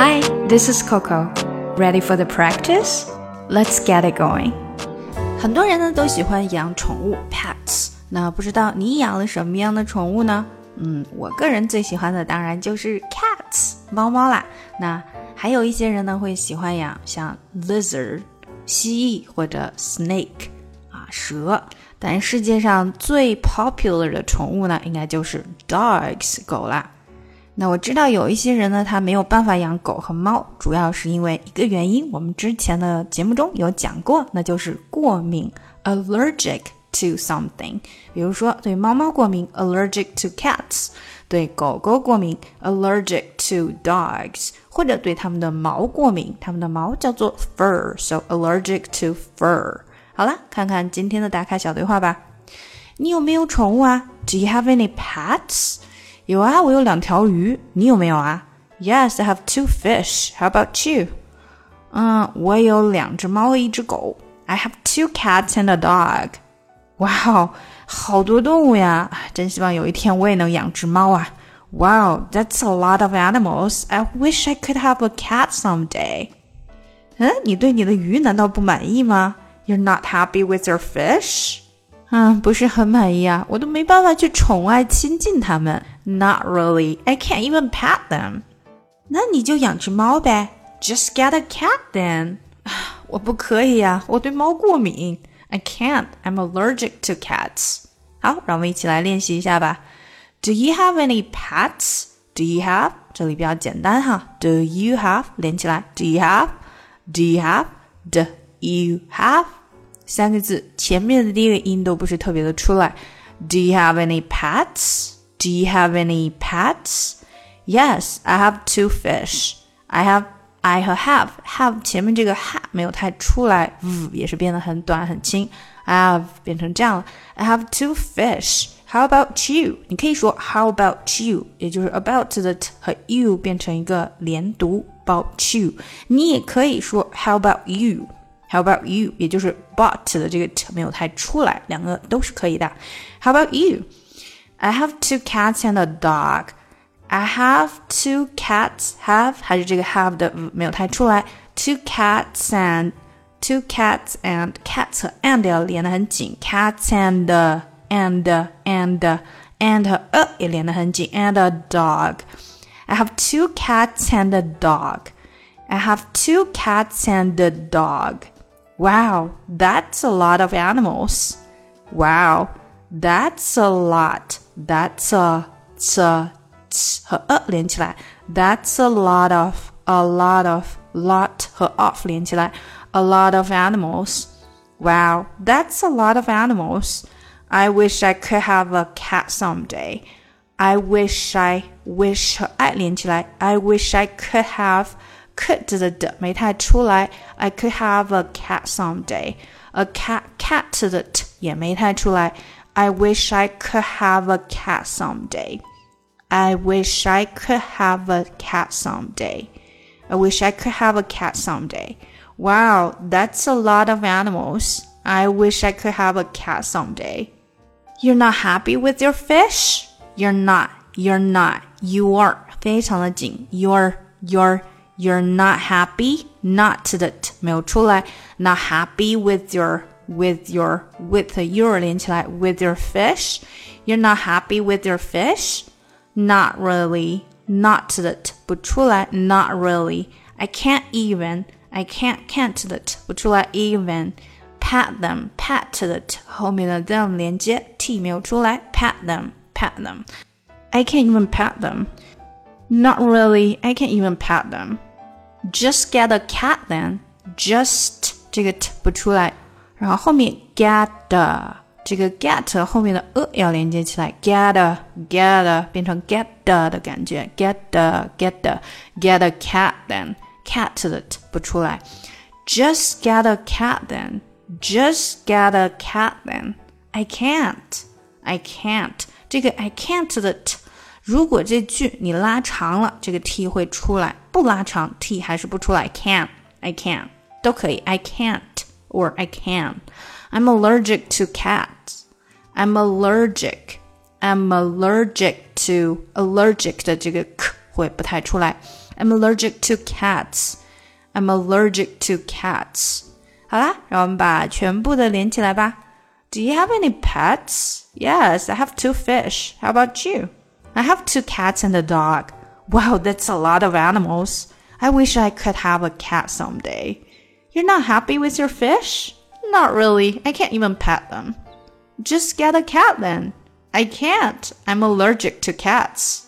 Hi, this is Coco. Ready for the practice? Let's get it going. 很多人呢都喜欢养宠物 pets，那不知道你养了什么样的宠物呢？嗯，我个人最喜欢的当然就是 cats 猫猫啦。那还有一些人呢会喜欢养像 lizard 蜥蜴或者 snake 啊蛇。但世界上最 popular 的宠物呢，应该就是 dogs 狗啦。那我知道有一些人呢，他没有办法养狗和猫，主要是因为一个原因，我们之前的节目中有讲过，那就是过敏 allergic to something。比如说对猫猫过敏 allergic to cats，对狗狗过敏 allergic to dogs，或者对它们的毛过敏，它们的毛叫做 fur，so allergic to fur。好了，看看今天的打卡小对话吧。你有没有宠物啊？Do you have any pets？有啊，我有两条鱼。你有没有啊？Yes, I have two fish. How about you? 嗯，我有两只猫和一只狗。I have two cats and a dog. 哇哦，好多动物呀！真希望有一天我也能养只猫啊！Wow, that's a lot of animals. I wish I could have a cat someday. 嗯，你对你的鱼难道不满意吗？You're not happy with your fish? 嗯，不是很满意啊，我都没办法去宠爱亲近它们。Not really, I can't even pet them。那你就养只猫呗，Just get a cat then。我不可以呀，我对猫过敏。I can't, I'm allergic to cats。好，让我们一起来练习一下吧。Do you have any pets? Do you have？这里比较简单哈。Do you have？连起来。Do you have？Do you have？Do you have？三个字前面的第一个音都不是特别的出来。Do you have any pets? Do you have any pets? Yes, I have two fish. I have I 和 have have 前面这个 ha 没有太出来，v 也是变得很短很轻。I have 变成这样了。I have two fish. How about you？你可以说 How about you？也就是 about 的 t 和 you 变成一个连读，about you。你也可以说 How about you？How about you？也就是 but 的这个 t 没有太出来，两个都是可以的。How about you? I have two cats and a dog. I have two cats. Have 还是这个 have 的没有太出来。Two cats and two cats and cats 和 and 要连得很紧。Cats and and and and 和 a 也连得很紧。And a dog. I have two cats and a dog. I have two cats and a dog. Wow, that's a lot of animals. Wow, that's a lot. That's a, it's a, 和 a 连起来，That's a lot of, a lot of, lot 和 of 连起来，a lot of animals. Wow, that's a lot of animals. I wish I could have a cat someday. I wish I wish 和 I 连起来，I wish I could have could 的的没太出来，I could have a cat someday. A cat cat 的 t 也没太出来 ，I wish I could have a cat someday. I wish I could have a cat someday. I wish I could have a cat someday. Wow, that's a lot of animals. I wish I could have a cat someday. You're not happy with your fish? You're not. You're not. You are. 非常的紧。You're. You're. You're not happy, not 的 t 没有出来，not happy with your with your with your 连起来 with your fish. You're not happy with your fish? Not really, not 的 t 不出来，not really. I can't even, I can't can't 的 t 不出来，even. Pat them, pat 的 t 后面的 them 连接 t 没有出来，pat them, pat them. I can't even pat them. Not really, I can't even pat them. Just get a cat then. Just 这个 t 不出来， 然后后面 get 这个 get 后面的 a 要连接起来，get a get a 变成 get 的感觉，get a get a get a cat then. Cat 的 t 不出来，Just get a cat then. Just get a cat then. I can't. I can't. 这个 I can't 的 t 如果这句你拉长了，这个 t 会出来；不拉长，t 还是不出来。Can, I can 都可以。I can't or I can. I'm allergic to cats. I'm allergic. I'm allergic to allergic 的这个 k 会不太出来。I'm allergic to cats. I'm allergic to cats. 好啦，让我们把全部的连起来吧。Do you have any pets? Yes, I have two fish. How about you? I have two cats and a dog. Wow, that's a lot of animals. I wish I could have a cat someday. You're not happy with your fish? Not really. I can't even pet them. Just get a cat then. I can't. I'm allergic to cats.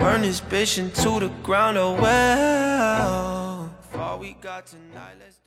Burn this bitch into the ground, oh well. All we got tonight, let's